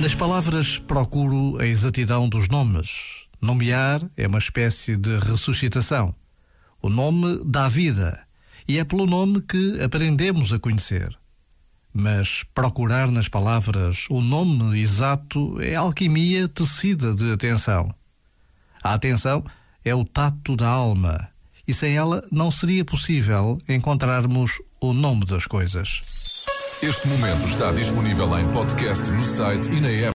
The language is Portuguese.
Nas palavras procuro a exatidão dos nomes. Nomear é uma espécie de ressuscitação. O nome dá vida e é pelo nome que aprendemos a conhecer. Mas procurar nas palavras o nome exato é alquimia tecida de atenção. A atenção é o tato da alma e sem ela não seria possível encontrarmos o nome das coisas. Este momento está disponível em podcast no site e na app.